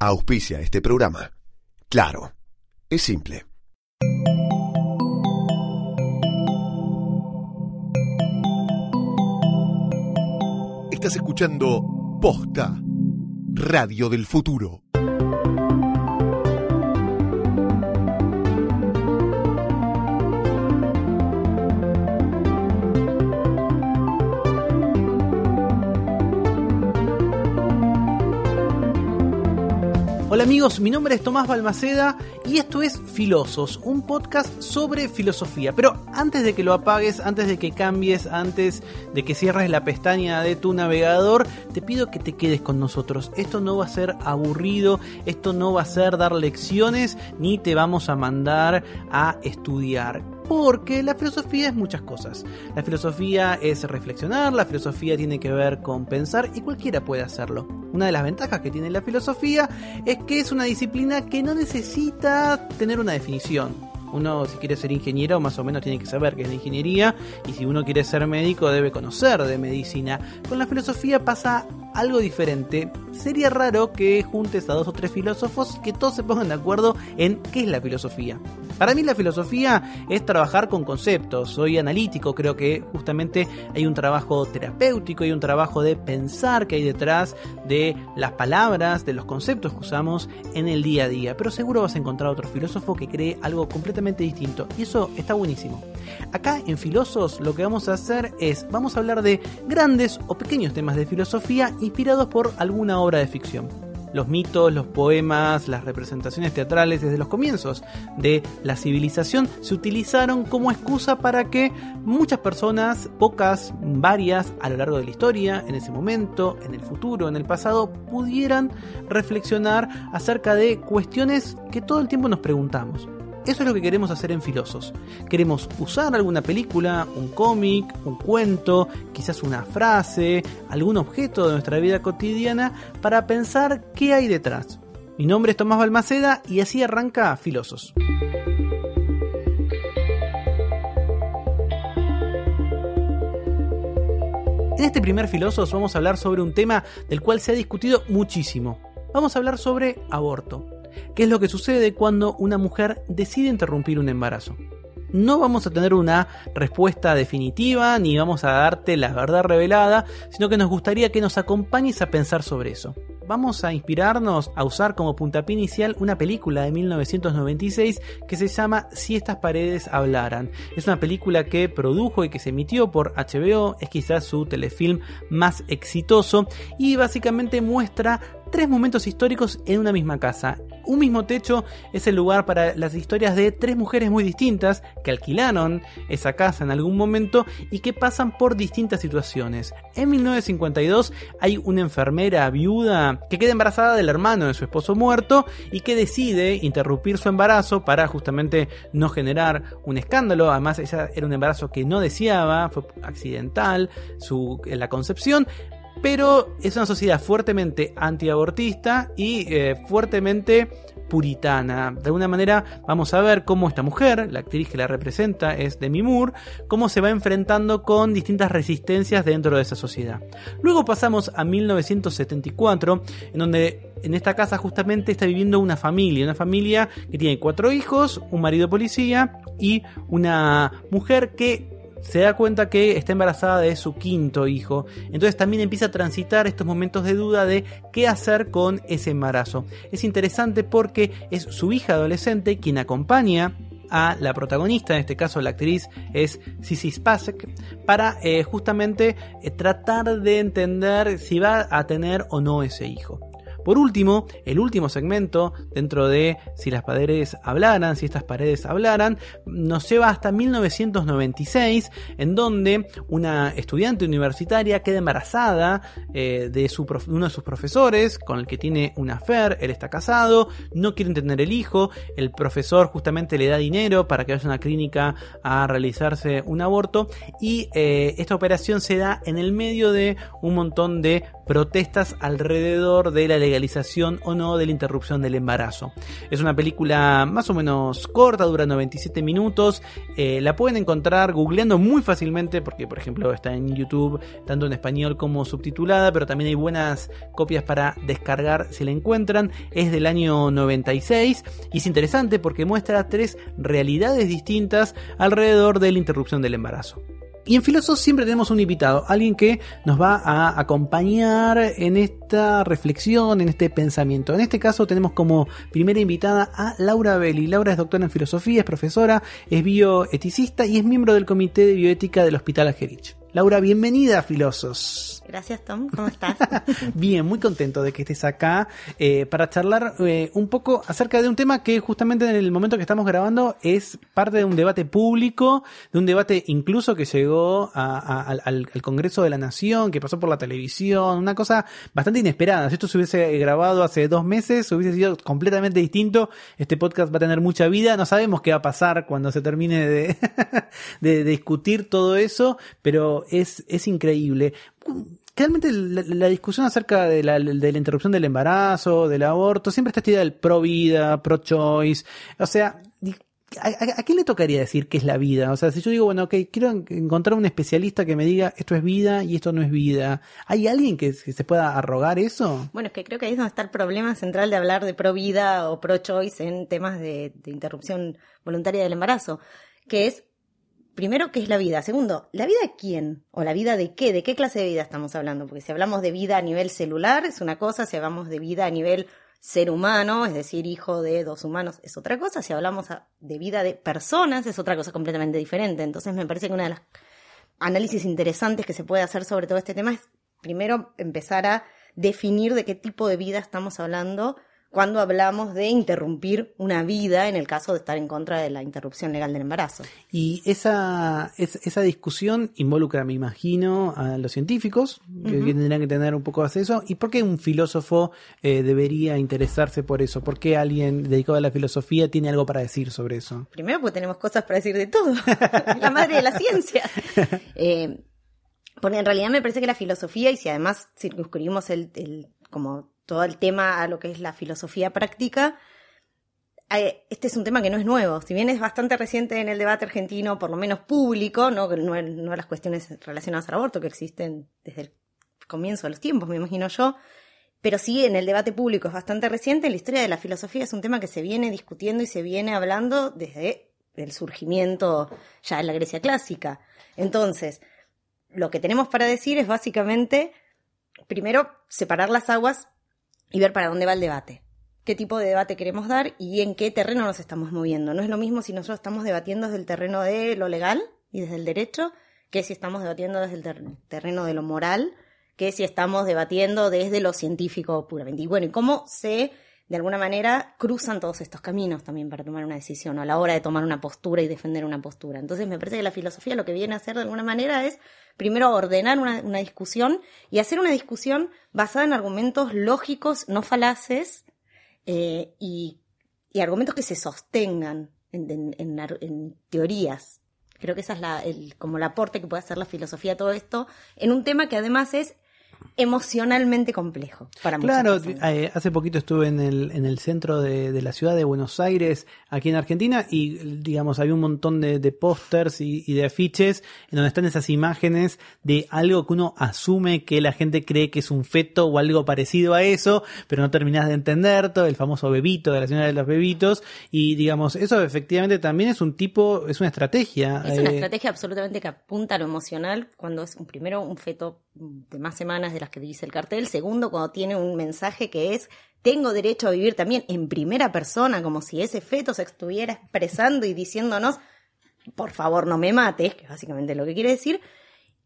Auspicia este programa. Claro, es simple. Estás escuchando Posta, Radio del Futuro. Hola amigos, mi nombre es Tomás Balmaceda y esto es Filosos, un podcast sobre filosofía. Pero antes de que lo apagues, antes de que cambies, antes de que cierres la pestaña de tu navegador, te pido que te quedes con nosotros. Esto no va a ser aburrido, esto no va a ser dar lecciones, ni te vamos a mandar a estudiar porque la filosofía es muchas cosas. La filosofía es reflexionar, la filosofía tiene que ver con pensar y cualquiera puede hacerlo. Una de las ventajas que tiene la filosofía es que es una disciplina que no necesita tener una definición. Uno si quiere ser ingeniero más o menos tiene que saber qué es la ingeniería y si uno quiere ser médico debe conocer de medicina. Con la filosofía pasa algo diferente. Sería raro que juntes a dos o tres filósofos que todos se pongan de acuerdo en qué es la filosofía. Para mí la filosofía es trabajar con conceptos. Soy analítico, creo que justamente hay un trabajo terapéutico, hay un trabajo de pensar que hay detrás de las palabras, de los conceptos que usamos en el día a día. Pero seguro vas a encontrar otro filósofo que cree algo completamente distinto y eso está buenísimo. Acá en Filosos lo que vamos a hacer es, vamos a hablar de grandes o pequeños temas de filosofía inspirados por alguna obra de ficción los mitos, los poemas, las representaciones teatrales desde los comienzos de la civilización se utilizaron como excusa para que muchas personas, pocas, varias, a lo largo de la historia, en ese momento, en el futuro, en el pasado, pudieran reflexionar acerca de cuestiones que todo el tiempo nos preguntamos. Eso es lo que queremos hacer en Filosos. Queremos usar alguna película, un cómic, un cuento, quizás una frase, algún objeto de nuestra vida cotidiana para pensar qué hay detrás. Mi nombre es Tomás Balmaceda y así arranca Filosos. En este primer Filosos vamos a hablar sobre un tema del cual se ha discutido muchísimo. Vamos a hablar sobre aborto. ¿Qué es lo que sucede cuando una mujer decide interrumpir un embarazo? No vamos a tener una respuesta definitiva ni vamos a darte la verdad revelada, sino que nos gustaría que nos acompañes a pensar sobre eso. Vamos a inspirarnos a usar como puntapié inicial una película de 1996 que se llama Si estas paredes hablaran. Es una película que produjo y que se emitió por HBO, es quizás su telefilm más exitoso y básicamente muestra tres momentos históricos en una misma casa. Un mismo techo es el lugar para las historias de tres mujeres muy distintas que alquilaron esa casa en algún momento y que pasan por distintas situaciones. En 1952 hay una enfermera viuda que queda embarazada del hermano de su esposo muerto y que decide interrumpir su embarazo para justamente no generar un escándalo. Además, ella era un embarazo que no deseaba, fue accidental la concepción pero es una sociedad fuertemente antiabortista y eh, fuertemente puritana. De alguna manera vamos a ver cómo esta mujer, la actriz que la representa es Demi Moore, cómo se va enfrentando con distintas resistencias dentro de esa sociedad. Luego pasamos a 1974, en donde en esta casa justamente está viviendo una familia, una familia que tiene cuatro hijos, un marido policía y una mujer que se da cuenta que está embarazada de su quinto hijo. Entonces también empieza a transitar estos momentos de duda de qué hacer con ese embarazo. Es interesante porque es su hija adolescente quien acompaña a la protagonista, en este caso la actriz es Sissy Spacek, para eh, justamente eh, tratar de entender si va a tener o no ese hijo. Por último, el último segmento dentro de si las paredes hablaran, si estas paredes hablaran, nos lleva hasta 1996, en donde una estudiante universitaria queda embarazada eh, de uno de sus profesores, con el que tiene una affair, él está casado, no quieren tener el hijo, el profesor justamente le da dinero para que vaya a una clínica a realizarse un aborto y eh, esta operación se da en el medio de un montón de protestas alrededor de la legalización legalización o no de la interrupción del embarazo. Es una película más o menos corta, dura 97 minutos. Eh, la pueden encontrar googleando muy fácilmente porque, por ejemplo, está en YouTube tanto en español como subtitulada, pero también hay buenas copias para descargar si la encuentran. Es del año 96 y es interesante porque muestra tres realidades distintas alrededor de la interrupción del embarazo. Y en Filosos siempre tenemos un invitado, alguien que nos va a acompañar en esta reflexión, en este pensamiento. En este caso tenemos como primera invitada a Laura Belli. Laura es doctora en filosofía, es profesora, es bioeticista y es miembro del Comité de Bioética del Hospital Agerich. Laura, bienvenida a Filosos. Gracias, Tom. ¿Cómo estás? Bien, muy contento de que estés acá eh, para charlar eh, un poco acerca de un tema que justamente en el momento que estamos grabando es parte de un debate público, de un debate incluso que llegó al, Congreso de la Nación, que pasó por la televisión, una cosa bastante inesperada. Si esto se hubiese grabado hace dos meses, hubiese sido completamente distinto. Este podcast va a tener mucha vida. No sabemos qué va a pasar cuando se termine de, de discutir todo eso, pero es, es increíble realmente la, discusión acerca de la, de la, interrupción del embarazo, del aborto, siempre está esta idea del pro vida, pro choice. O sea, ¿a, quién le tocaría decir qué es la vida? O sea, si yo digo, bueno, ok, quiero encontrar un especialista que me diga esto es vida y esto no es vida, ¿hay alguien que, se pueda arrogar eso? Bueno, es que creo que ahí es donde está el problema central de hablar de pro vida o pro choice en temas de interrupción voluntaria del embarazo, que es primero, ¿qué es la vida? Segundo, ¿la vida de quién? ¿O la vida de qué? ¿De qué clase de vida estamos hablando? Porque si hablamos de vida a nivel celular es una cosa, si hablamos de vida a nivel ser humano, es decir, hijo de dos humanos, es otra cosa. Si hablamos de vida de personas, es otra cosa completamente diferente. Entonces me parece que una de las análisis interesantes que se puede hacer sobre todo este tema es primero empezar a definir de qué tipo de vida estamos hablando cuando hablamos de interrumpir una vida en el caso de estar en contra de la interrupción legal del embarazo. Y esa, esa discusión involucra, me imagino, a los científicos, que, tendrían que tener un poco de acceso. ¿Y por qué un filósofo eh, debería interesarse por eso? ¿Por qué alguien dedicado a la filosofía tiene algo para decir sobre eso? Primero porque tenemos cosas para decir de todo. la madre de la ciencia. Eh, porque en realidad me parece que la filosofía, y si además circunscribimos el, el como todo el tema a lo que es la filosofía práctica, eh, este es un tema que no es nuevo. Si bien es bastante reciente en el debate argentino, por lo menos público, no, no, no las cuestiones relacionadas al aborto que existen desde el comienzo de los tiempos, me imagino yo, pero sí en el debate público es bastante reciente. La historia de la filosofía es un tema que se viene discutiendo y se viene hablando desde el surgimiento ya de la Grecia clásica. Entonces, lo que tenemos para decir es básicamente, primero, separar las aguas y ver para dónde va el debate. Qué tipo de debate queremos dar y en qué terreno nos estamos moviendo. No es lo mismo si nosotros estamos debatiendo desde el terreno de lo legal y desde el derecho, que si estamos debatiendo desde el terreno de lo moral, que si estamos debatiendo desde lo científico puramente. Y bueno, ¿y cómo se, de alguna manera, cruzan todos estos caminos también para tomar una decisión o a la hora de tomar una postura y defender una postura? Entonces me parece que la filosofía lo que viene a hacer de alguna manera es primero ordenar una, discusión y hacer una discusión basada en argumentos lógicos, no falaces, eh, y, argumentos que se sostengan en, teorías. Creo que esa es la, el, como el aporte que puede hacer la filosofía a todo esto, en un tema que además es emocionalmente complejo para Claro, eh, hace poquito estuve en el, en el centro de, la ciudad de Buenos Aires, aquí en Argentina, y digamos, había un montón de, de pósters y, de afiches en donde están esas imágenes de algo que uno asume que la gente cree que es un feto o algo parecido a eso, pero no terminás de entender todo, el famoso bebito de la señora de los bebitos, y digamos, eso efectivamente también es un tipo, es una estrategia. Es una eh, estrategia absolutamente que apunta a lo emocional cuando es un, primero un feto de más semanas de las que dice el cartel. Segundo, cuando tiene un mensaje que es tengo derecho a vivir también en primera persona, como si ese feto se estuviera expresando y diciéndonos, por favor no me mates, que es básicamente lo que quiere decir,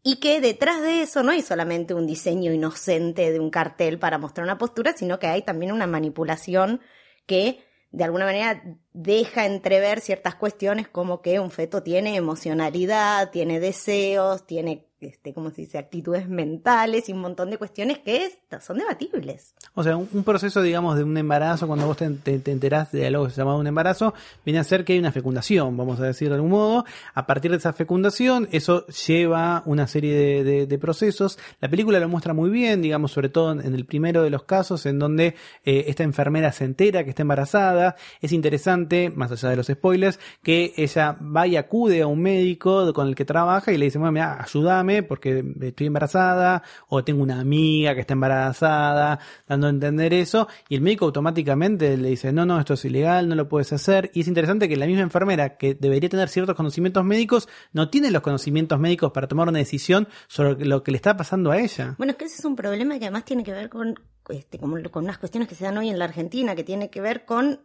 y que detrás de eso no hay solamente un diseño inocente de un cartel para mostrar una postura, sino que hay también una manipulación que de alguna manera deja entrever ciertas cuestiones como que un feto tiene emocionalidad, tiene deseos, tiene este, ¿cómo se dice? Actitudes mentales y un montón de cuestiones que son debatibles. O sea, un, proceso, digamos, de un embarazo, cuando vos te, te, enterás de algo que se llama un embarazo, viene a ser que hay una fecundación, vamos a decir de algún modo. A partir de esa fecundación, eso lleva una serie de, procesos. La película lo muestra muy bien, digamos, sobre todo en el primero de los casos, en donde eh, esta enfermera se entera que está embarazada. Es interesante, más allá de los spoilers, que ella va y acude a un médico con el que trabaja y le dice, mira, ayúdame porque estoy embarazada, o tengo una amiga que está embarazada, dando a entender eso, y el médico automáticamente le dice, no, no, esto es ilegal, no lo puedes hacer. Y es interesante que la misma enfermera, que debería tener ciertos conocimientos médicos, no tiene los conocimientos médicos para tomar una decisión sobre lo que le está pasando a ella. Bueno, es que ese es un problema que además tiene que ver con, este, con unas cuestiones que se dan hoy en la Argentina, que tiene que ver con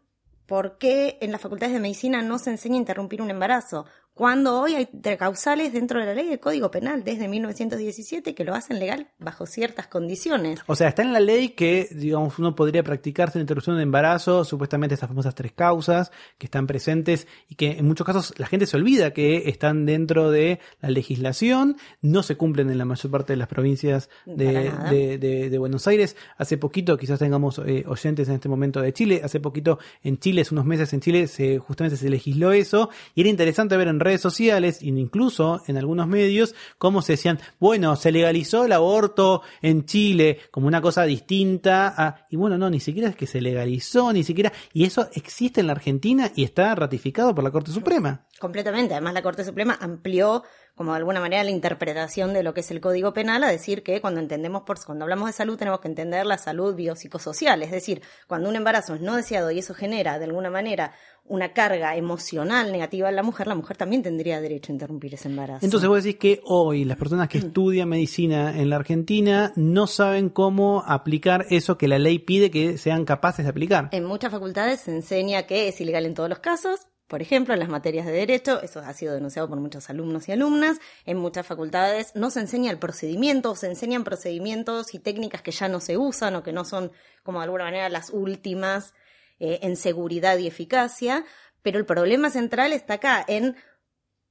por qué en las facultades de medicina no se enseña a interrumpir un embarazo cuando hoy hay causales dentro de la ley del Código Penal desde 1917 que lo hacen legal bajo ciertas condiciones. O sea, está en la ley que, digamos, uno podría practicarse la interrupción de embarazo, supuestamente estas famosas tres causas que están presentes y que en muchos casos la gente se olvida que están dentro de la legislación, no se cumplen en la mayor parte de las provincias de, Buenos Aires. Hace poquito, quizás tengamos eh, oyentes en este momento de Chile, hace poquito en Chile, hace unos meses en Chile, se, justamente se legisló eso y era interesante ver en redes sociales, incluso en algunos medios, como se decían, bueno, se legalizó el aborto en Chile como una cosa distinta a, y bueno, no, ni siquiera es que se legalizó, ni siquiera, y eso existe en la Argentina y está ratificado por la Corte Suprema. Completamente, además la Corte Suprema amplió como de alguna manera la interpretación de lo que es el Código Penal a decir que cuando entendemos por cuando hablamos de salud tenemos que entender la salud biopsicosocial, es decir, cuando un embarazo es no deseado y eso genera de alguna manera una carga emocional negativa en la mujer, la mujer también tendría derecho a interrumpir ese embarazo. Entonces vos decís que hoy las personas que mm. estudian medicina en la Argentina no saben cómo aplicar eso que la ley pide que sean capaces de aplicar. En muchas facultades se enseña que es ilegal en todos los casos, por ejemplo, en las materias de derecho, eso ha sido denunciado por muchos alumnos y alumnas, en muchas facultades no se enseña el procedimiento, se enseñan procedimientos y técnicas que ya no se usan o que no son, como de alguna manera, las últimas eh, en seguridad y eficacia, pero el problema central está acá en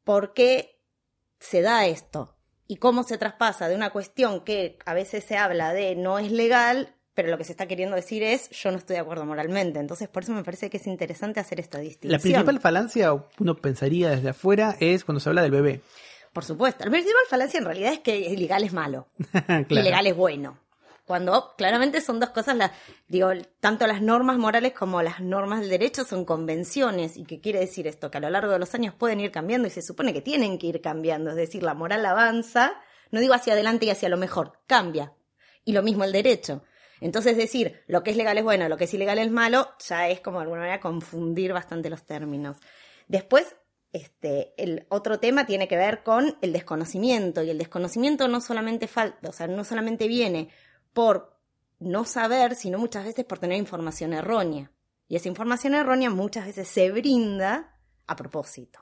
por qué se da esto y cómo se traspasa de una cuestión que a veces se habla de no es legal pero lo que se está queriendo decir es yo no estoy de acuerdo moralmente. Entonces, por eso me parece que es interesante hacer esta distinción. La principal falancia, uno pensaría desde afuera, es cuando se habla del bebé. Por supuesto. La principal falancia en realidad es que ilegal es malo. Ilegal es bueno. Cuando claramente son dos cosas, digo, tanto las normas morales como las normas del derecho son convenciones. ¿Y qué quiere decir esto? Que a lo largo de los años pueden ir cambiando y se supone que tienen que ir cambiando. Es decir, la moral avanza, no digo hacia adelante y hacia lo mejor, cambia. Y lo mismo el derecho. Entonces decir lo que es legal es bueno, lo que es ilegal es malo, ya es como de alguna manera confundir bastante los términos. Después, este, el otro tema tiene que ver con el desconocimiento, y el desconocimiento no solamente falta, o sea, no solamente viene por no saber, sino muchas veces por tener información errónea. Y esa información errónea muchas veces se brinda a propósito.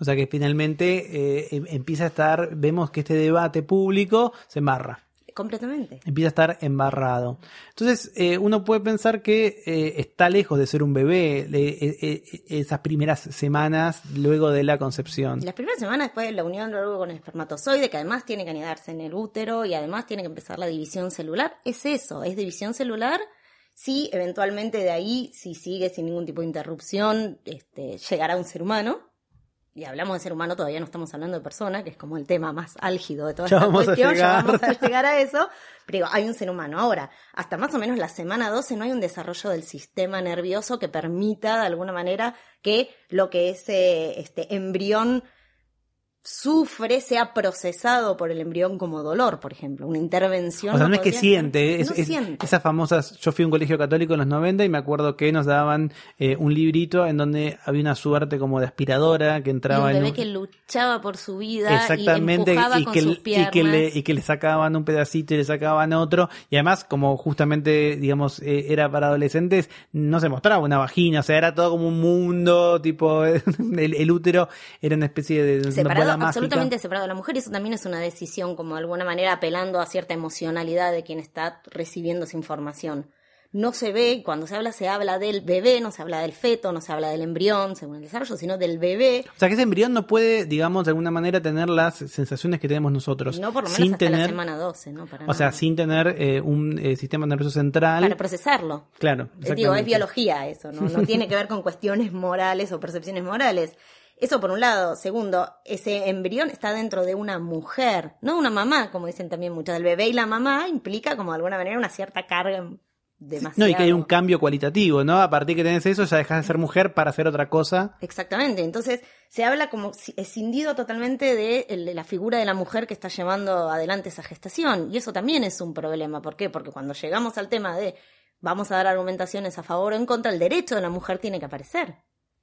O sea que finalmente eh, em, empieza a estar, vemos que este debate público se embarra. Completamente. Empieza a estar embarrado. Entonces, eh, uno puede pensar que eh, está lejos de ser un bebé eh, esas primeras semanas luego de la concepción. Las primeras semanas después de la unión luego con el espermatozoide, que además tiene que anidarse en el útero y además tiene que empezar la división celular, es eso, es división celular. Si eventualmente de ahí, si sigue sin ningún tipo de interrupción, este, llegará un ser humano y hablamos de ser humano, todavía no estamos hablando de persona, que es como el tema más álgido de toda esta cuestión, ya vamos a llegar a eso, pero digo, hay un ser humano. Ahora, hasta más o menos la semana 12 no hay un desarrollo del sistema nervioso que permita de alguna manera que lo que ese este embrión sufre, sea procesado por el embrión como dolor, por ejemplo, una intervención. O sea, no, es que siente, es, esas famosas, yo fui a un colegio católico en los 90 y me acuerdo que nos daban eh, un librito en donde había una suerte como de aspiradora que entraba y un bebé que luchaba por su vida exactamente y, que, y, que le, y que le sacaban un pedacito y le sacaban otro. Y además como justamente digamos eh, era para adolescentes no se mostraba una vagina, o sea, era todo como un mundo, tipo el, útero era una especie de absolutamente separado de la mujer y eso también es una decisión como de alguna manera apelando a cierta emocionalidad de quien está recibiendo esa información. no se ve, cuando se habla, se habla del bebé, no se habla del feto, no se habla del embrión, según el desarrollo, sino del bebé. O sea que ese embrión no puede, digamos, de alguna manera tener las sensaciones que tenemos nosotros. No por lo menos sin hasta tener, la semana 12, ¿no? Para O sea, sin tener eh, un eh, sistema nervioso central. Para procesarlo. Claro, Eh, Digo, es biología eso, ¿no? No tiene que ver con cuestiones morales o percepciones morales. Eso por un lado. Segundo, ese embrión está dentro de una mujer, no una mamá, como dicen también muchos. El bebé y la mamá implica como de alguna manera una cierta carga demasiado. No, y que hay un cambio cualitativo, ¿no? A partir que tenés eso, ya dejas de ser mujer para hacer otra cosa. Exactamente. Entonces, se habla como si- escindido totalmente de la figura de la mujer que está llevando adelante esa gestación. Y eso también es un problema. ¿Por qué? Porque cuando llegamos al tema de vamos a dar argumentaciones a favor o en contra, el derecho de la mujer tiene que aparecer.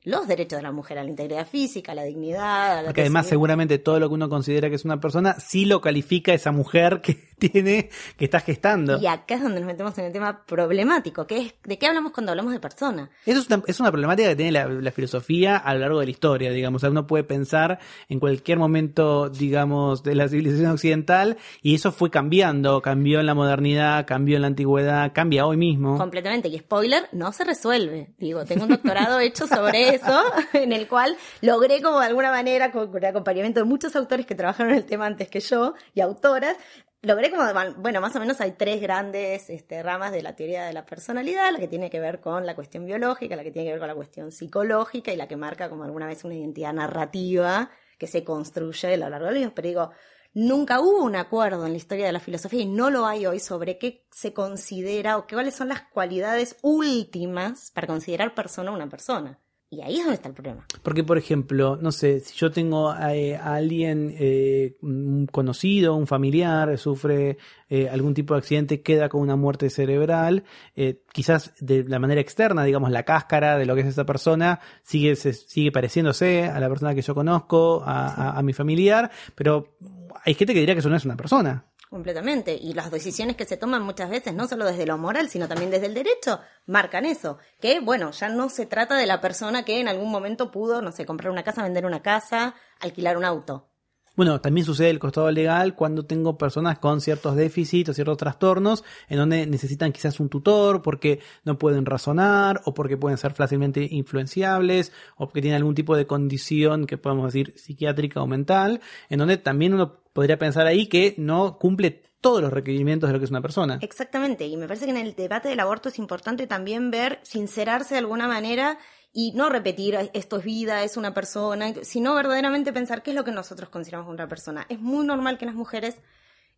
Los derechos de la mujer a la integridad física, a la dignidad, a la Porque además seguramente todo lo que uno considera que es una persona, sí lo califica esa mujer que tiene, que está gestando. Y acá es donde nos metemos en el tema problemático, que es de qué hablamos cuando hablamos de persona. Eso es una, es una problemática que tiene la, la filosofía a lo largo de la historia, digamos. O sea, uno puede pensar en cualquier momento, digamos, de la civilización occidental y eso fue cambiando. Cambió en la modernidad, cambió en la antigüedad, cambia hoy mismo. Completamente. Y spoiler, no se resuelve. Digo, tengo un doctorado hecho sobre eso, en el cual logré como de alguna manera, con, con el acompañamiento de muchos autores que trabajaron en el tema antes que yo, y autoras, logré como, bueno, más o menos hay tres grandes este, ramas de la teoría de la personalidad, la que tiene que ver con la cuestión biológica, la que tiene que ver con la cuestión psicológica y la que marca como alguna vez una identidad narrativa que se construye a lo largo de los años. Pero digo, Nunca hubo un acuerdo en la historia de la filosofía y no lo hay hoy sobre qué se considera o cuáles son las cualidades últimas para considerar persona una persona. Y ahí es donde está el problema. Porque, por ejemplo, no sé, si yo tengo a, eh, a alguien, eh, un conocido, un familiar, sufre eh, algún tipo de accidente, queda con una muerte cerebral, eh, quizás de la manera externa, digamos, la cáscara de lo que es esa persona sigue, se, sigue pareciéndose a la persona que yo conozco, a, a- a mi familiar, pero hay gente que diría que eso no es una persona. Completamente. Y las decisiones que se toman muchas veces, no solo desde lo moral, sino también desde el derecho, marcan eso. Que, bueno, ya no se trata de la persona que en algún momento pudo, no sé, comprar una casa, vender una casa, alquilar un auto. Bueno, también sucede el costado legal cuando tengo personas con ciertos déficits o ciertos trastornos en donde necesitan quizás un tutor porque no pueden razonar o porque pueden ser fácilmente influenciables o porque tienen algún tipo de condición que podemos decir psiquiátrica o mental, en donde también uno podría pensar ahí que no cumple todos los requerimientos de lo que es una persona. Exactamente, y me parece que en el debate del aborto es importante también ver, sincerarse de alguna manera y no repetir esto es vida, es una persona, sino verdaderamente pensar qué es lo que nosotros consideramos una persona. Es muy normal que las mujeres,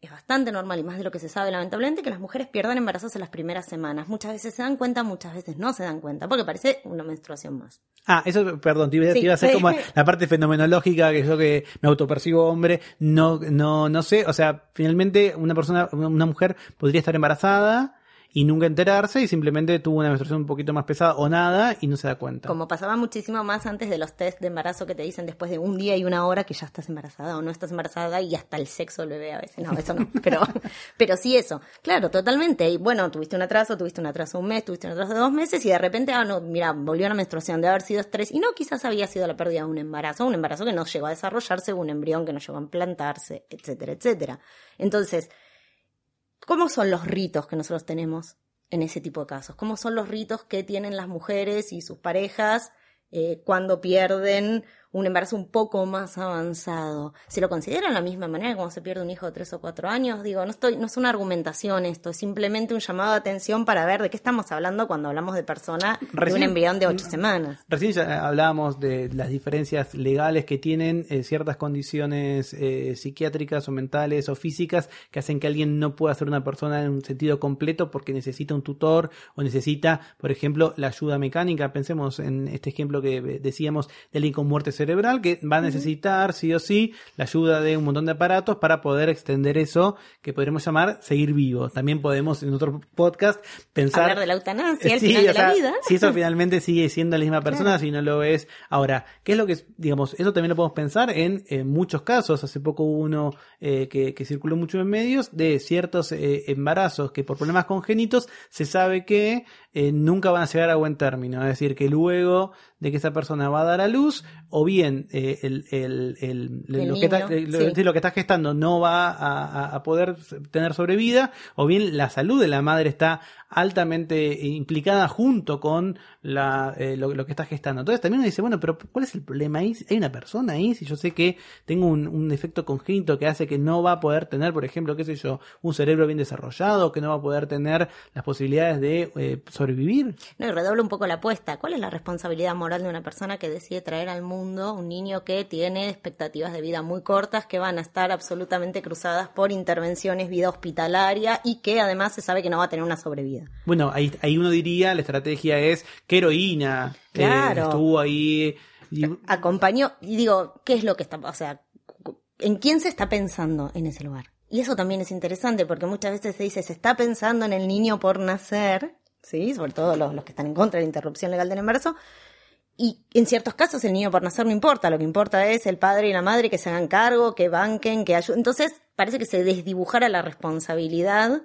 es bastante normal y más de lo que se sabe lamentablemente, que las mujeres pierdan embarazos en las primeras semanas. Muchas veces se dan cuenta, muchas veces no se dan cuenta, porque parece una menstruación más. Ah, eso, perdón, te iba, te Sí, iba a hacer como la parte fenomenológica que yo que me autopercibo hombre, no, no, no sé, o sea, finalmente una persona, una mujer podría estar embarazada y nunca enterarse y simplemente tuvo una menstruación un poquito más pesada o nada y no se da cuenta. Como pasaba muchísimo más antes de los test de embarazo que te dicen después de un día y una hora que ya estás embarazada o no estás embarazada y hasta el sexo del bebé a veces. No, eso no, pero, pero sí eso. Claro, totalmente. Y bueno, tuviste un atraso, tuviste un atraso un mes, tuviste un atraso de dos meses y de repente, ah, no, mira, volvió a la menstruación, de haber sido estrés. Y no, quizás había sido la pérdida de un embarazo, un embarazo que no llegó a desarrollarse, un embrión que no llegó a implantarse, etcétera, etcétera. Entonces, ¿cómo son los ritos que nosotros tenemos en ese tipo de casos? ¿Cómo son los ritos que tienen las mujeres y sus parejas eh, cuando pierden un embarazo un poco más avanzado? ¿Se lo consideran de la misma manera como se pierde un hijo de tres o cuatro años? Digo, no, estoy, no es una argumentación esto, es simplemente un llamado de atención para ver de qué estamos hablando cuando hablamos de persona de un embrión de ocho semanas. Recién ya hablábamos de las diferencias legales que tienen eh, ciertas condiciones eh, psiquiátricas o mentales o físicas que hacen que alguien no pueda ser una persona en un sentido completo porque necesita un tutor o necesita, por ejemplo, la ayuda mecánica. Pensemos en este ejemplo que eh, decíamos de alguien con muerte cerebral que va a necesitar sí o sí la ayuda de un montón de aparatos para poder extender eso que podremos llamar seguir vivo. También podemos en otro podcast pensar Hablar de la eutanasia al Sí, final de la sea, vida. Si eso finalmente sigue siendo la misma persona, si no lo es. Ahora, ¿qué es lo que, es? digamos, eso también lo podemos pensar en, en muchos casos. Hace poco hubo uno eh, que, que circuló mucho en medios de ciertos eh, embarazos que por problemas congénitos se sabe que eh, nunca van a llegar a buen término. Es decir, que luego de que esa persona va a dar a luz, o bien eh, el, el, lo, que está, niño, lo- que está gestando no va a poder tener sobrevida, o bien la salud de la madre está altamente implicada junto con la, eh, lo, lo que está gestando. Entonces también uno dice, bueno, pero ¿cuál es el problema ahí? ¿Hay una persona ahí? Si yo sé que tengo un, un defecto congénito que hace que no va a poder tener, por ejemplo, qué sé yo, un cerebro bien desarrollado, que no va a poder tener las posibilidades de eh, sobrevivir. No, y redobla un poco la apuesta. ¿Cuál es la responsabilidad moral de una persona que decide traer al mundo un niño que tiene expectativas de vida muy cortas, que van a estar absolutamente cruzadas por intervenciones, vida hospitalaria y que además se sabe que no va a tener una sobrevida? Bueno, ahí, ahí uno diría, la estrategia es, qué heroína eh, Claro. estuvo ahí. y- Acompañó, y digo, ¿qué es lo que está, o sea, en quién se está pensando en ese lugar? Y eso también es interesante porque muchas veces se dice, se está pensando en el niño por nacer, ¿sí? Sobre todo los, los que están en contra de la interrupción legal del embarazo. Y en ciertos casos el niño por nacer no importa, lo que importa es el padre y la madre que se hagan cargo, que banquen, que ayuden. Entonces parece que se desdibujara la responsabilidad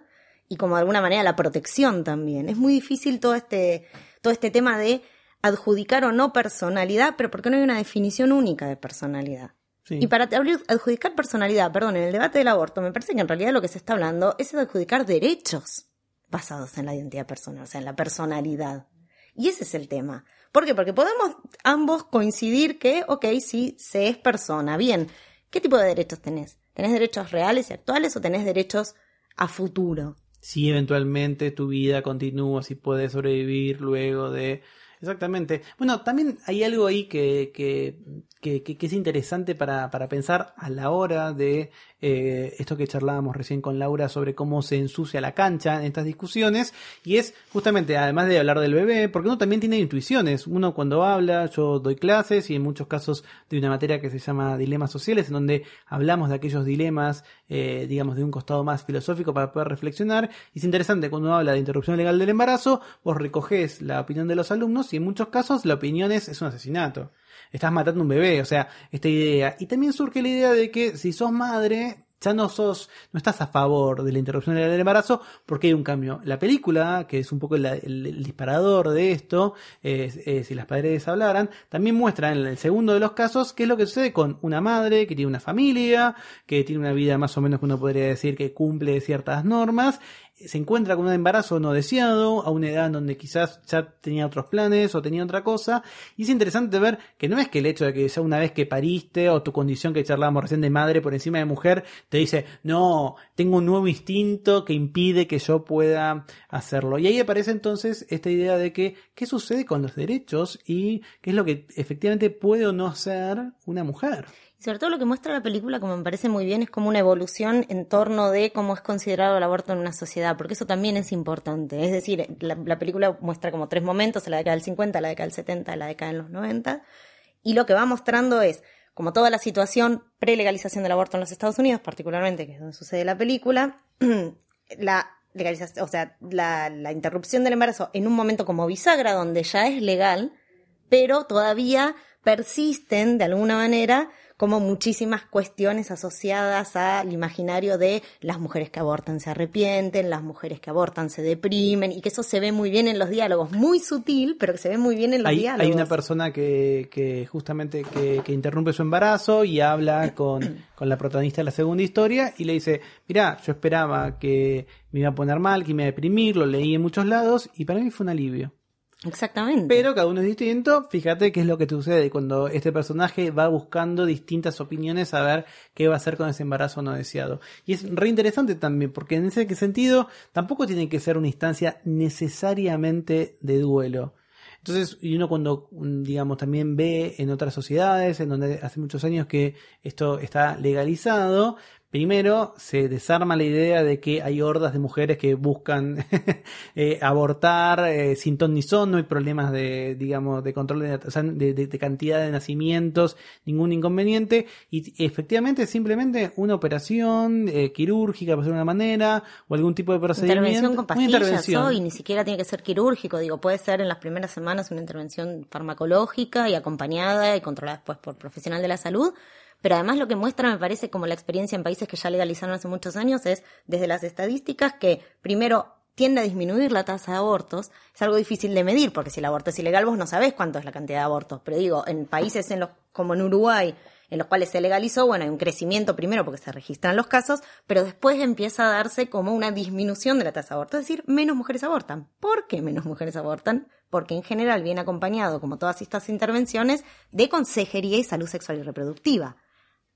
y como de alguna manera la protección también. Es muy difícil todo este, todo este tema de adjudicar o no personalidad, pero porque no hay una definición única de personalidad. sí. Y para adjudicar personalidad, perdón, en el debate del aborto, me parece que en realidad lo que se está hablando es de adjudicar derechos basados en la identidad personal, o sea, en la personalidad. Y ese es el tema. ¿Por qué? Porque podemos ambos coincidir que, ok, sí, se es persona. Bien, ¿qué tipo de derechos tenés? ¿Tenés derechos reales y actuales o tenés derechos a futuro? si eventualmente tu vida continúa, si puedes sobrevivir luego de... Exactamente. Bueno, también hay algo ahí que, que, que, que- es interesante para, para pensar a la hora de eh, esto que charlábamos recién con Laura sobre cómo se ensucia la cancha en estas discusiones, y es justamente, además de hablar del bebé, porque uno también tiene intuiciones. Uno cuando habla, yo doy clases y en muchos casos de una materia que se llama dilemas sociales, en donde hablamos de aquellos dilemas, eh, digamos, de un costado más filosófico para poder reflexionar. Y es interesante cuando uno habla de interrupción legal del embarazo, vos recoges la opinión de los alumnos y en muchos casos la opinión es, es un asesinato. Estás matando un bebé, o sea, esta idea. Y también surge la idea de que si sos madre, ya no sos, no estás a favor de la interrupción del embarazo porque hay un cambio. La película, que es un poco el, disparador de esto, si las paredes hablaran, también muestra en el segundo de los casos qué es lo que sucede con una madre que tiene una familia, que tiene una vida más o menos que uno podría decir que cumple ciertas normas, se encuentra con un embarazo no deseado, a una edad en donde quizás ya tenía otros planes o tenía otra cosa, y es interesante ver que no es que el hecho de que ya una vez que pariste o tu condición que charlábamos recién de madre por encima de mujer, te dice, no, tengo un nuevo instinto que impide que yo pueda hacerlo. Y ahí aparece entonces esta idea de que, ¿qué sucede con los derechos y qué es lo que efectivamente puede o no ser una mujer? Sobre todo lo que muestra la película, como me parece muy bien, es como una evolución en torno de cómo es considerado el aborto en una sociedad, porque eso también es importante. Es decir, la, la película muestra como tres momentos, la década del 50, la década del 70, la década de los 90, y lo que va mostrando es como toda la situación pre-legalización del aborto en los Estados Unidos, particularmente, que es donde sucede la película, la legalización, o sea, la interrupción del embarazo en un momento como bisagra, donde ya es legal, pero todavía persisten de alguna manera como muchísimas cuestiones asociadas al imaginario de las mujeres que abortan se arrepienten, las mujeres que abortan se deprimen, y que eso se ve muy bien en los diálogos, muy sutil, pero que se ve muy bien en los Hay, diálogos. hay una persona que, que justamente que, que interrumpe su embarazo y habla con, con la protagonista de la segunda historia y le dice, mira, yo esperaba que me iba a poner mal, que me iba a deprimir, lo leí en muchos lados y para mí fue un alivio. Exactamente. Pero cada uno es distinto. Fíjate qué es lo que sucede cuando este personaje va buscando distintas opiniones a ver qué va a hacer con ese embarazo no deseado. Y es re interesante también, porque en ese sentido tampoco tiene que ser una instancia necesariamente de duelo. Entonces, y uno cuando, mm, digamos, también ve en otras sociedades, en donde hace muchos años que esto está legalizado, primero se desarma la idea de que hay hordas de mujeres que buscan eh, abortar eh, sin ton ni son, no hay problemas de, digamos, de control de, cantidad de nacimientos, ningún inconveniente, y efectivamente es simplemente una operación eh, quirúrgica, por decirlo de una manera, o algún tipo de procedimiento. Intervención con pastillas intervención. hoy, ni siquiera tiene que ser quirúrgico, digo, puede ser en las primeras semanas una intervención farmacológica y acompañada y controlada después por profesional de la salud, pero además lo que muestra, me parece, como la experiencia en países que ya legalizaron hace muchos años, es desde las estadísticas que primero tiende a disminuir la tasa de abortos, es algo difícil de medir, porque si el aborto es ilegal, vos no sabés cuánto es la cantidad de abortos. Pero digo, en países en los, como en Uruguay, en los cuales se legalizó, bueno, hay un crecimiento primero porque se registran los casos, pero después empieza a darse como una disminución de la tasa de aborto, es decir, menos mujeres abortan. ¿Por qué menos mujeres abortan? Porque en general viene acompañado, como todas estas intervenciones, de consejería y salud sexual y reproductiva.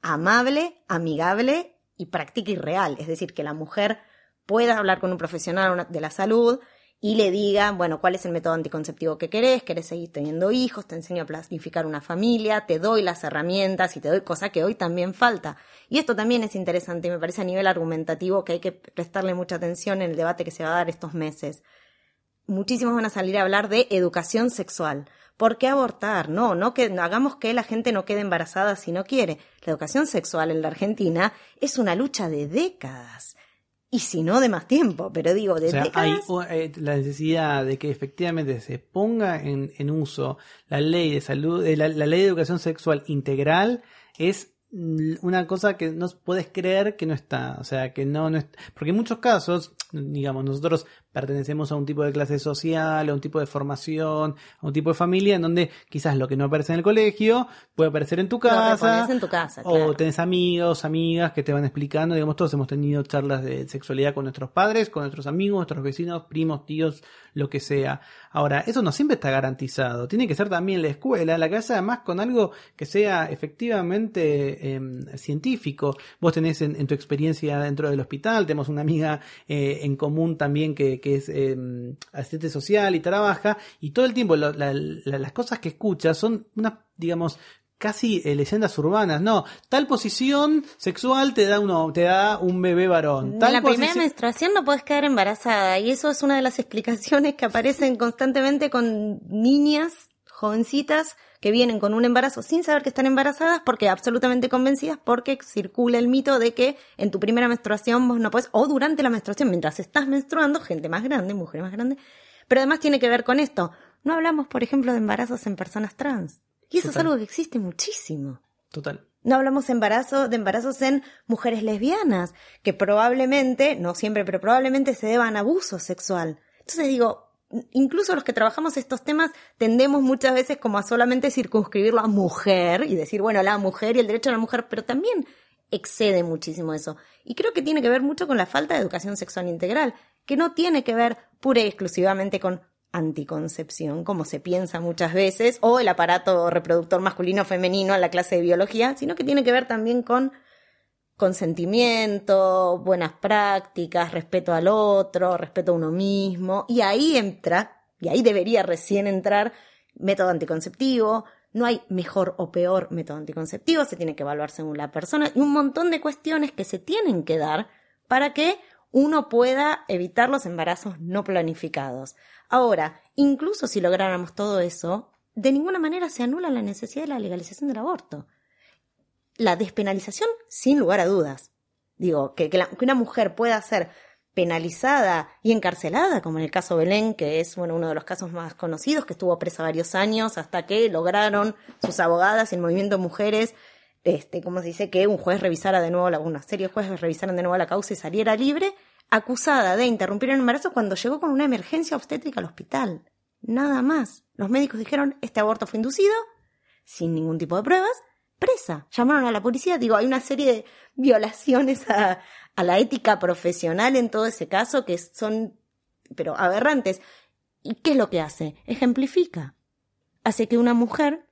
Amable, amigable y práctica y real. Es decir, que la mujer pueda hablar con un profesional de la salud y le diga, bueno, cuál es el método anticonceptivo que querés, querés seguir teniendo hijos, te enseño a planificar una familia, te doy las herramientas y te doy cosas que hoy también falta. Y esto también es interesante y me parece a nivel argumentativo que hay que prestarle mucha atención en el debate que se va a dar estos meses. Muchísimos van a salir a hablar de educación sexual. ¿Por qué abortar? No, no que hagamos que la gente no quede embarazada si no quiere. La educación sexual en la Argentina es una lucha de décadas y si no de más tiempo, pero digo, de o Hay eh, la necesidad de que efectivamente se ponga en, en uso la ley de salud, eh, la, ley de educación sexual integral es una cosa que no puedes creer que no está, o sea, que no, no es, porque en muchos casos, digamos, nosotros pertenecemos a un tipo de clase social, a un tipo de formación, a un tipo de familia en donde quizás lo que no aparece en el colegio puede aparecer en tu casa. en tu casa O tenés amigos, amigas que te van explicando. Digamos, todos hemos tenido charlas de sexualidad con nuestros padres, con nuestros amigos, nuestros vecinos, primos, tíos, lo que sea. Ahora, eso no siempre está garantizado. Tiene que ser también la escuela, la casa, además con algo que sea efectivamente em, científico. Vos tenés en, tu experiencia dentro del hospital, tenemos una amiga eh, en común también que que, es eh, asistente social y trabaja, y todo el tiempo las cosas que escucha son unas, digamos, casi eh, leyendas urbanas, no, tal posición sexual te da uno, te da un bebé varón. Tal la primera menstruación no puedes quedar embarazada y eso es una de las explicaciones que aparecen constantemente con niñas jovencitas que vienen con un embarazo sin saber que están embarazadas porque absolutamente convencidas porque circula el mito de que en tu primera menstruación vos no puedes, o durante la menstruación, mientras estás menstruando, gente más grande, mujer más grande, pero además tiene que ver con esto. No hablamos, por ejemplo, de embarazos en personas trans. Y eso es algo que existe muchísimo. Total. No hablamos de embarazo, de embarazos en mujeres lesbianas, que probablemente, no siempre, pero probablemente se deban a abuso sexual. Entonces digo, incluso los que trabajamos estos temas tendemos muchas veces como a solamente circunscribirlo a mujer y decir, bueno, la mujer y el derecho a la mujer, pero también excede muchísimo eso. Y creo que tiene que ver mucho con la falta de educación sexual integral, que no tiene que ver pura y exclusivamente con anticoncepción, como se piensa muchas veces, o el aparato reproductor masculino femenino en la clase de biología, sino que tiene que ver también con consentimiento, buenas prácticas, respeto al otro, respeto a uno mismo, y ahí entra, y ahí debería recién entrar método anticonceptivo, no hay mejor o peor método anticonceptivo, se tiene que evaluar según la persona, y un montón de cuestiones que se tienen que dar para que uno pueda evitar los embarazos no planificados. Ahora, incluso si lográramos todo eso, de ninguna manera se anula la necesidad de la legalización del aborto la despenalización, sin lugar a dudas. Digo, que, una mujer pueda ser penalizada y encarcelada, como en el caso Belén, que es bueno, uno de los casos más conocidos, que estuvo presa varios años hasta que lograron sus abogadas y el movimiento mujeres, este, como se dice, que un juez revisara de nuevo, una serie de jueces revisaran de nuevo la causa y saliera libre, acusada de interrumpir el embarazo cuando llegó con una emergencia obstétrica al hospital. Nada más. Los médicos dijeron, este aborto fue inducido, sin ningún tipo de pruebas, presa. Llamaron a la policía. Digo, hay una serie de violaciones a, la ética profesional en todo ese caso que son, pero aberrantes. ¿Y qué es lo que hace? Ejemplifica. Hace que una mujer,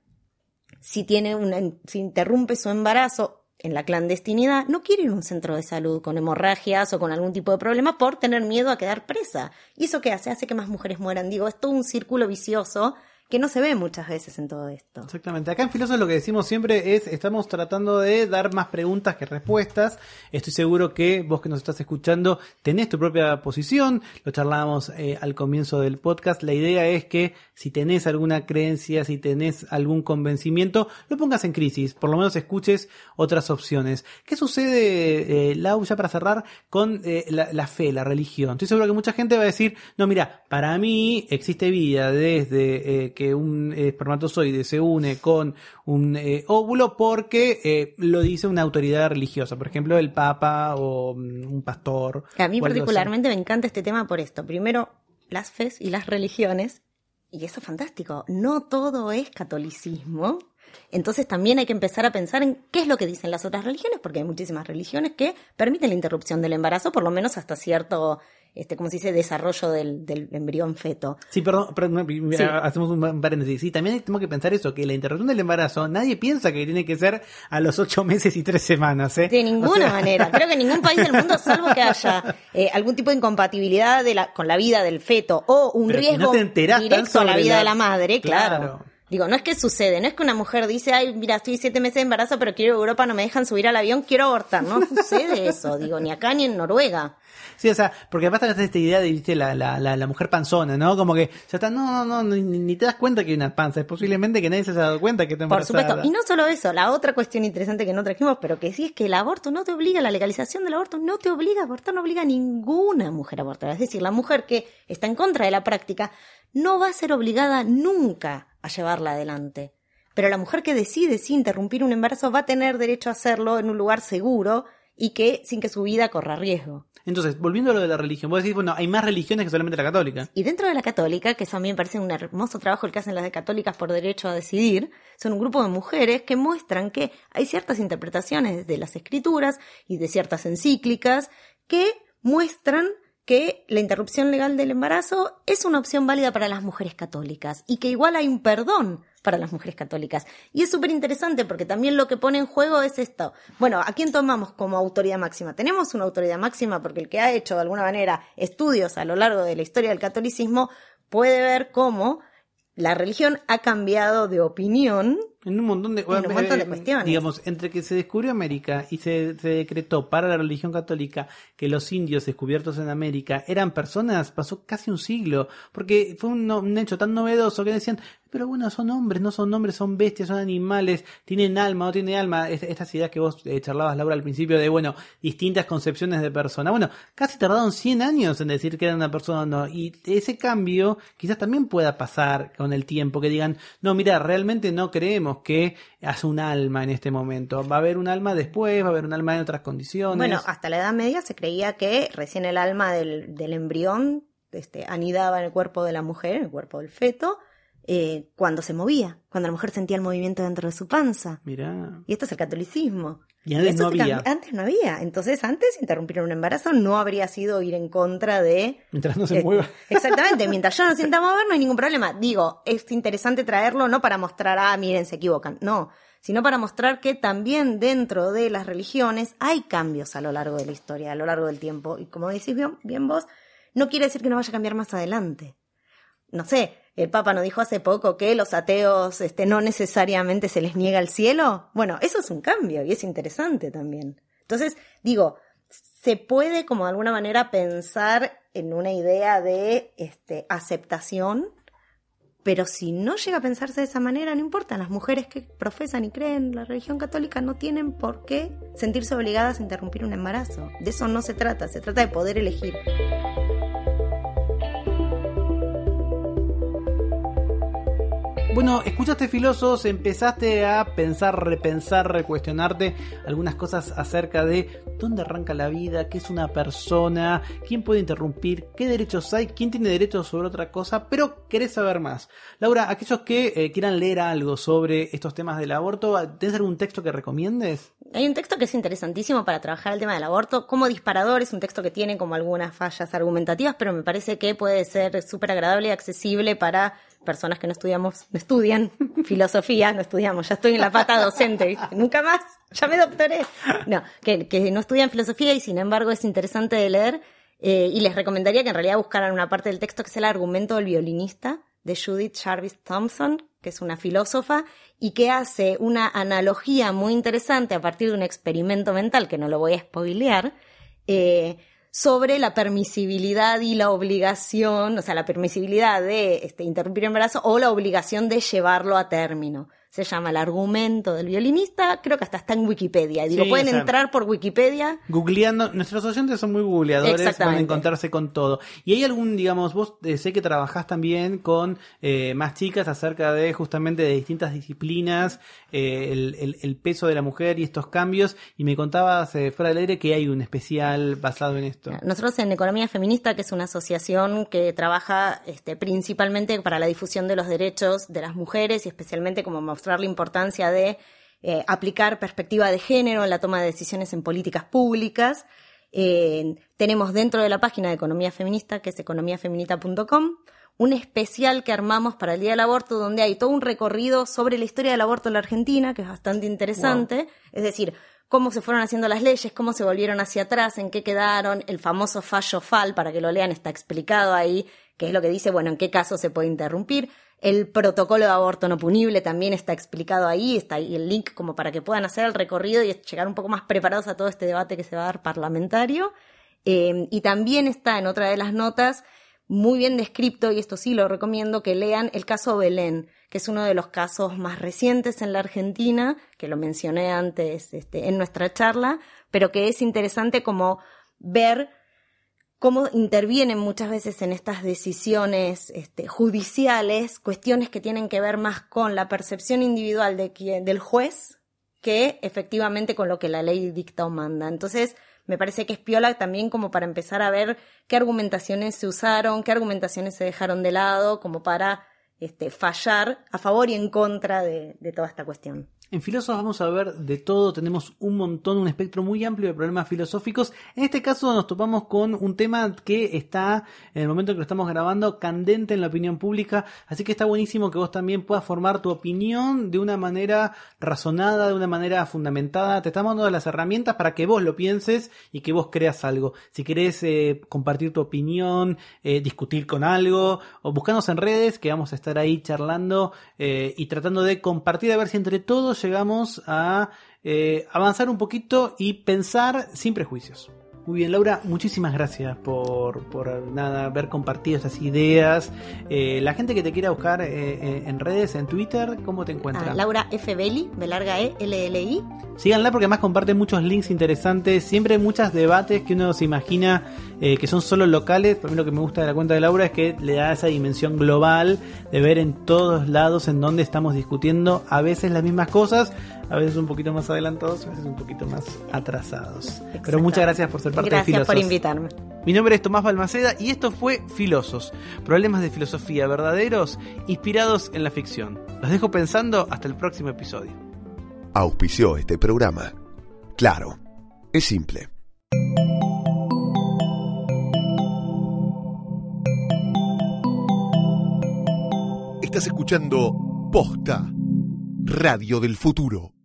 si tiene una, si interrumpe su embarazo en la clandestinidad, no quiere ir a un centro de salud con hemorragias o con algún tipo de problema por tener miedo a quedar presa. ¿Y eso qué hace? Hace que más mujeres mueran. Digo, es todo un círculo vicioso que no se ve muchas veces en todo esto. Exactamente. Acá en Filosos lo que decimos siempre es, estamos tratando de dar más preguntas que respuestas. Estoy seguro que vos que nos estás escuchando tenés tu propia posición. Lo charlábamos eh, al comienzo del podcast. La idea es que si tenés alguna creencia, si tenés algún convencimiento, lo pongas en crisis. Por lo menos escuches otras opciones. ¿Qué sucede, eh, Lau, ya para cerrar, con eh, la, la fe, la religión? Estoy seguro que mucha gente va a decir, no, mira, para mí existe vida desde que un espermatozoide se une con un eh, óvulo porque eh, lo dice una autoridad religiosa, por ejemplo, el Papa o mm, un pastor. A mí particularmente me encanta este tema por esto. Primero, las fes y las religiones. Y eso es fantástico. No todo es catolicismo. Entonces también hay que empezar a pensar en qué es lo que dicen las otras religiones, porque hay muchísimas religiones que permiten la interrupción del embarazo, por lo menos hasta cierto, este, como se dice, desarrollo del, del embrión feto. Sí, perdón, perdón, Sí. hacemos un paréntesis. Sí, también tenemos que pensar eso, que la interrupción del embarazo, nadie piensa que tiene que ser a los ocho meses y tres semanas, ¿eh? De ninguna O sea, manera. Creo que en ningún país del mundo, salvo que haya eh, algún tipo de incompatibilidad de la, con la vida del feto o un Pero si riesgo no te directo a la vida la- de la madre, claro. Claro. Digo, no es que sucede, no es que una mujer dice, ay, mira, estoy siete meses de embarazo, pero quiero Europa, no me dejan subir al avión, quiero abortar. No sucede eso, digo, ni acá ni en Noruega. Sí, o sea, porque aparte está esta idea de, viste, la, la, la, la mujer panzona, ¿no? Como que ya está, no, no, no, ni, ni te das cuenta que hay una panza. Es posiblemente que nadie se haya dado cuenta que está Por embarazada. supuesto. Y no solo eso, la otra cuestión interesante que no trajimos, pero que sí es que el aborto no te obliga, la legalización del aborto no te obliga a abortar, no obliga a ninguna mujer a abortar. Es decir, la mujer que está en contra de la práctica no va a ser obligada nunca a llevarla adelante. Pero la mujer que decide sí interrumpir un embarazo va a tener derecho a hacerlo en un lugar seguro y que sin que su vida corra riesgo. Entonces, volviendo a lo de la religión, vos decís, bueno, hay más religiones que solamente la católica. Y dentro de la católica, que eso a mí me parece un hermoso trabajo el que hacen las de católicas por derecho a decidir, son un grupo de mujeres que muestran que hay ciertas interpretaciones de las escrituras y de ciertas encíclicas que muestran que la interrupción legal del embarazo es una opción válida para las mujeres católicas y que igual hay un perdón para las mujeres católicas. Y es súper interesante porque también lo que pone en juego es esto. Bueno, ¿a quién tomamos como autoridad máxima? Tenemos una autoridad máxima porque el que ha hecho de alguna manera estudios a lo largo de la historia del catolicismo puede ver cómo la religión ha cambiado de opinión En un montón de, En un montón de cuestiones. Digamos, entre que se descubrió América y se, se decretó para la religión católica que los indios descubiertos en América eran personas, pasó casi un siglo, porque fue un hecho tan novedoso que decían, pero bueno, son hombres, no son hombres, son bestias, son animales, tienen alma, no tienen alma. Es- Estas ideas que vos eh, charlabas, Laura, al principio de, bueno, distintas concepciones de persona. Bueno, casi tardaron 100 años en decir que era una persona o no. Y ese cambio quizás también pueda pasar con el tiempo, que digan, no, mira, realmente no creemos que hace un alma en este momento. Va a haber un alma después, va a haber un alma en otras condiciones. Bueno, hasta la Edad Media se creía que recién el alma del, del embrión este, anidaba en el cuerpo de la mujer, en el cuerpo del feto, eh, cuando se movía, cuando la mujer sentía el movimiento dentro de su panza. Mirá. Y esto es el catolicismo. Y antes Eso no había. Antes no había. Entonces, antes interrumpir un embarazo no habría sido ir en contra de Mientras no se Eh, mueva. Exactamente, mientras yo no sienta mover no hay ningún problema. Digo, es interesante traerlo no para mostrar, ah, miren, se equivocan, no, sino para mostrar que también dentro de las religiones hay cambios a lo largo de la historia, a lo largo del tiempo. Y como decís bien, bien vos, no quiere decir que no vaya a cambiar más adelante. No sé, el Papa nos dijo hace poco que los ateos este, no necesariamente se les niega el cielo. Bueno, eso es un cambio y es interesante también. Entonces, digo, se puede como de alguna manera pensar en una idea de este, aceptación, pero si no llega a pensarse de esa manera, no importa, las mujeres que profesan y creen la religión católica no tienen por qué sentirse obligadas a interrumpir un embarazo. De eso no se trata, se trata de poder elegir. Bueno, escuchaste Filosos, empezaste a pensar, repensar, recuestionarte algunas cosas acerca de dónde arranca la vida, qué es una persona, quién puede interrumpir, qué derechos hay, quién tiene derechos sobre otra cosa, pero querés saber más. Laura, aquellos que eh, quieran leer algo sobre estos temas del aborto, ¿tenés algún texto que recomiendes? Hay un texto que es interesantísimo para trabajar el tema del aborto. Como disparador es un texto que tiene como algunas fallas argumentativas, pero me parece que puede ser súper agradable y accesible para personas que no estudiamos, no estudian filosofía, no estudiamos, ya estoy en la pata docente, nunca más, ya me doctoré. No, que, que no estudian filosofía y sin embargo es interesante de leer eh, y les recomendaría que en realidad buscaran una parte del texto que es el argumento del violinista de Judith Jarvis Thompson, que es una filósofa y que hace una analogía muy interesante a partir de un experimento mental que no lo voy a spoilear, eh, sobre la permisibilidad y la obligación, o sea, la permisibilidad de este, interrumpir el embarazo o la obligación de llevarlo a término. Se llama El argumento del violinista, creo que hasta está en Wikipedia. Digo, Sí, pueden o sea, entrar por Wikipedia. Googleando, nuestros oyentes son muy googleadores, van a encontrarse con todo. Y hay algún, digamos, vos eh, sé que trabajás también con eh, más chicas acerca de justamente de distintas disciplinas, eh, el, el- el peso de la mujer y estos cambios, y me contabas eh, fuera del aire que hay un especial basado en esto. Nosotros en Economía Feminista, que es una asociación que trabaja este, principalmente para la difusión de los derechos de las mujeres y especialmente como mostrar la importancia de eh, aplicar perspectiva de género en la toma de decisiones en políticas públicas. Eh, tenemos dentro de la página de Economía Feminista, que es economiafeminita.com, un especial que armamos para el Día del Aborto, donde hay todo un recorrido sobre la historia del aborto en la Argentina, que es bastante interesante. Es decir, cómo se fueron haciendo las leyes, cómo se volvieron hacia atrás, en qué quedaron, el famoso fallo FAL, para que lo lean, está explicado ahí, que es lo que dice, bueno, en qué caso se puede interrumpir. El protocolo de aborto no punible también está explicado ahí, está ahí el link como para que puedan hacer el recorrido y llegar un poco más preparados a todo este debate que se va a dar parlamentario. Eh, y también está en otra de las notas muy bien descrito, y esto sí lo recomiendo que lean el caso Belén, que es uno de los casos más recientes en la Argentina, que lo mencioné antes este, en nuestra charla, pero que es interesante como ver cómo intervienen muchas veces en estas decisiones este, judiciales cuestiones que tienen que ver más con la percepción individual de quien, del juez que efectivamente con lo que la ley dicta o manda. Entonces, me parece que es piola también como para empezar a ver qué argumentaciones se usaron, qué argumentaciones se dejaron de lado, como para este, fallar a favor y en contra de, de toda esta cuestión. En Filosos vamos a ver de todo, tenemos un montón, un espectro muy amplio de problemas filosóficos. En este caso nos topamos con un tema que está, en el momento que lo estamos grabando, candente en la opinión pública, así que está buenísimo que vos también puedas formar tu opinión de una manera razonada, de una manera fundamentada. Te estamos dando las herramientas para que vos lo pienses y que vos creas algo. Si querés eh, compartir tu opinión, eh, discutir con algo, o buscanos en redes, que vamos a estar ahí charlando eh, y tratando de compartir a ver si entre todos llegamos a eh, avanzar un poquito y pensar sin prejuicios. Muy bien, Laura, muchísimas gracias por, por nada, haber compartido estas ideas. Eh, la gente que te quiera buscar eh, eh, en redes, en Twitter, ¿cómo te? Ah, Laura F. Belli, de larga E, L, L, I. Síganla porque además comparte muchos links interesantes, siempre hay muchos debates que uno se imagina eh, que son solo locales. Para mí lo que me gusta de la cuenta de Laura es que le da esa dimensión global de ver en todos lados en donde estamos discutiendo a veces las mismas cosas, a veces un poquito más adelantados, a veces un poquito más atrasados. Pero muchas gracias por ser parte de Gracias Filosos. por invitarme. Mi nombre es Tomás Balmaceda y esto fue Filosos, problemas de filosofía verdaderos inspirados en la ficción. Los dejo pensando hasta el próximo episodio. Auspició este programa. Claro, es simple. Estás escuchando Posta, Radio del Futuro.